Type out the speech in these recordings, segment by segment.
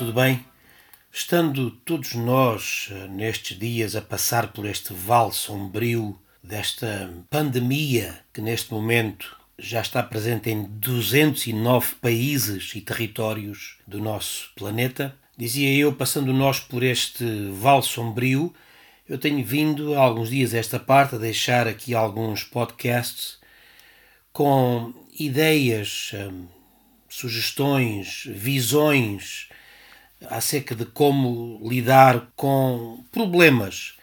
tudo bem? Estando todos nós eh, nestes dias a passar por este vale sombrio desta pandemia que neste momento já está presente em 209 países e territórios do nosso planeta, dizia eu, passando nós por este vale sombrio, eu tenho vindo há alguns dias esta parte a deixar aqui alguns podcasts com ideias, hum, sugestões, visões acerca de como lidar com problemas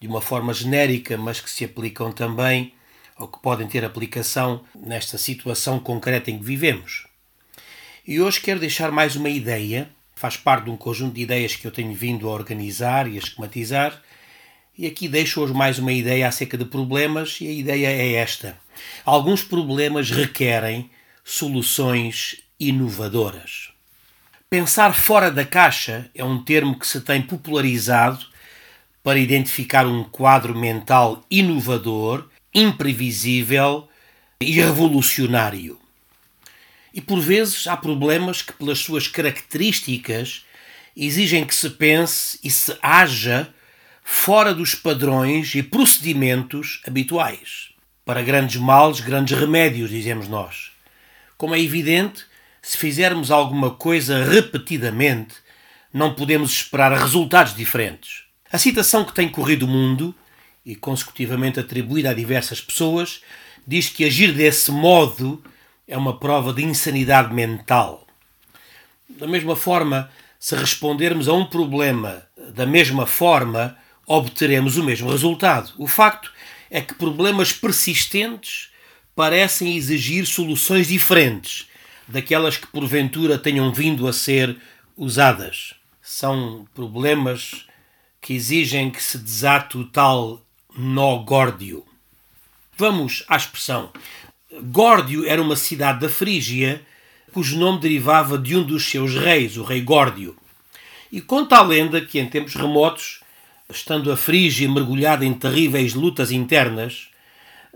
de uma forma genérica, mas que se aplicam também ou que podem ter aplicação nesta situação concreta em que vivemos. E hoje quero deixar mais uma ideia, faz parte de um conjunto de ideias que eu tenho vindo a organizar e a esquematizar, e aqui deixo hoje mais uma ideia acerca de problemas, e a ideia é esta. Alguns problemas requerem soluções inovadoras. Pensar fora da caixa é um termo que se tem popularizado para identificar um quadro mental inovador, imprevisível e revolucionário. E por vezes há problemas que, pelas suas características, exigem que se pense e se haja fora dos padrões e procedimentos habituais. Para grandes males, grandes remédios, dizemos nós. Como é evidente, se fizermos alguma coisa repetidamente, não podemos esperar resultados diferentes. A citação que tem corrido o mundo, e consecutivamente atribuída a diversas pessoas, diz que agir desse modo é uma prova de insanidade mental. Da mesma forma, se respondermos a um problema da mesma forma, obteremos o mesmo resultado. O facto é que problemas persistentes parecem exigir soluções diferentes daquelas que porventura tenham vindo a ser usadas. São problemas que exigem que se desate o tal nó górdio. Vamos à expressão. Górdio era uma cidade da Frígia cujo nome derivava de um dos seus reis, o rei Górdio. E conta a lenda que em tempos remotos, estando a Frígia mergulhada em terríveis lutas internas,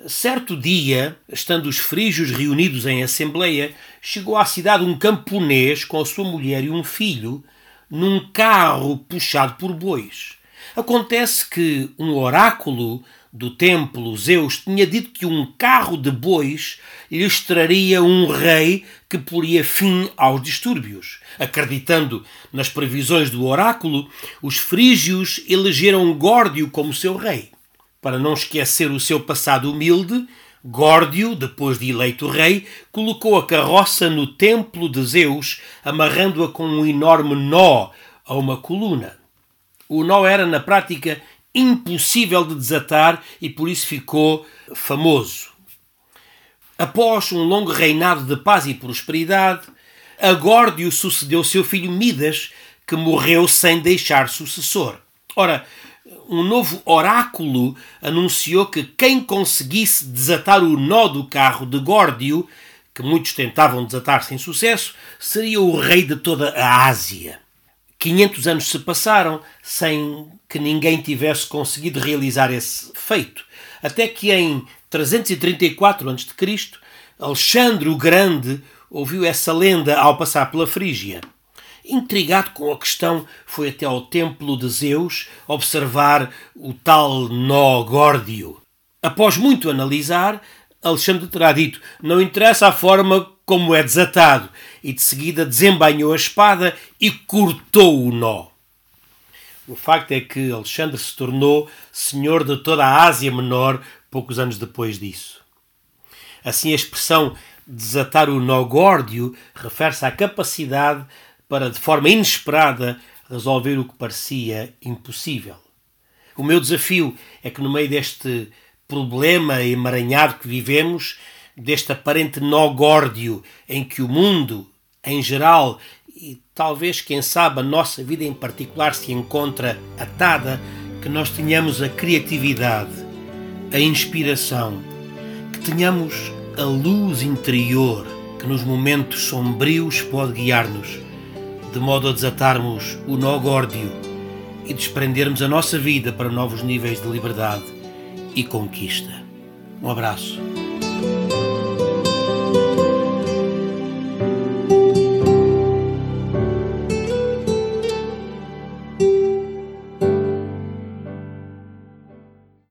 Certo dia, estando os frígios reunidos em assembleia, chegou à cidade um camponês com a sua mulher e um filho num carro puxado por bois. Acontece que um oráculo do templo Zeus tinha dito que um carro de bois lhes traria um rei que poria fim aos distúrbios. Acreditando nas previsões do oráculo, os frígios elegeram Górdio como seu rei. Para não esquecer o seu passado humilde, Górdio, depois de eleito rei, colocou a carroça no templo de Zeus, amarrando-a com um enorme nó a uma coluna. O nó era, na prática, impossível de desatar e por isso ficou famoso. Após um longo reinado de paz e prosperidade, a Górdio sucedeu seu filho Midas, que morreu sem deixar sucessor. Ora, um novo oráculo anunciou que quem conseguisse desatar o nó do carro de Górdio, que muitos tentavam desatar sem sucesso, seria o rei de toda a Ásia. 500 anos se passaram sem que ninguém tivesse conseguido realizar esse feito, até que em 334 a.C., Alexandre o Grande ouviu essa lenda ao passar pela Frígia. Intrigado com a questão, foi até ao templo de Zeus observar o tal nó górdio. Após muito analisar, Alexandre terá dito: Não interessa a forma como é desatado, e de seguida desembainhou a espada e cortou o nó. O facto é que Alexandre se tornou senhor de toda a Ásia Menor poucos anos depois disso. Assim, a expressão desatar o nó górdio refere-se à capacidade para, de forma inesperada, resolver o que parecia impossível. O meu desafio é que, no meio deste problema emaranhado que vivemos, deste aparente nó górdio em que o mundo, em geral, e talvez, quem sabe, a nossa vida em particular se encontra atada, que nós tenhamos a criatividade, a inspiração, que tenhamos a luz interior que nos momentos sombrios pode guiar-nos de modo a desatarmos o nó górdio e desprendermos a nossa vida para novos níveis de liberdade e conquista. Um abraço.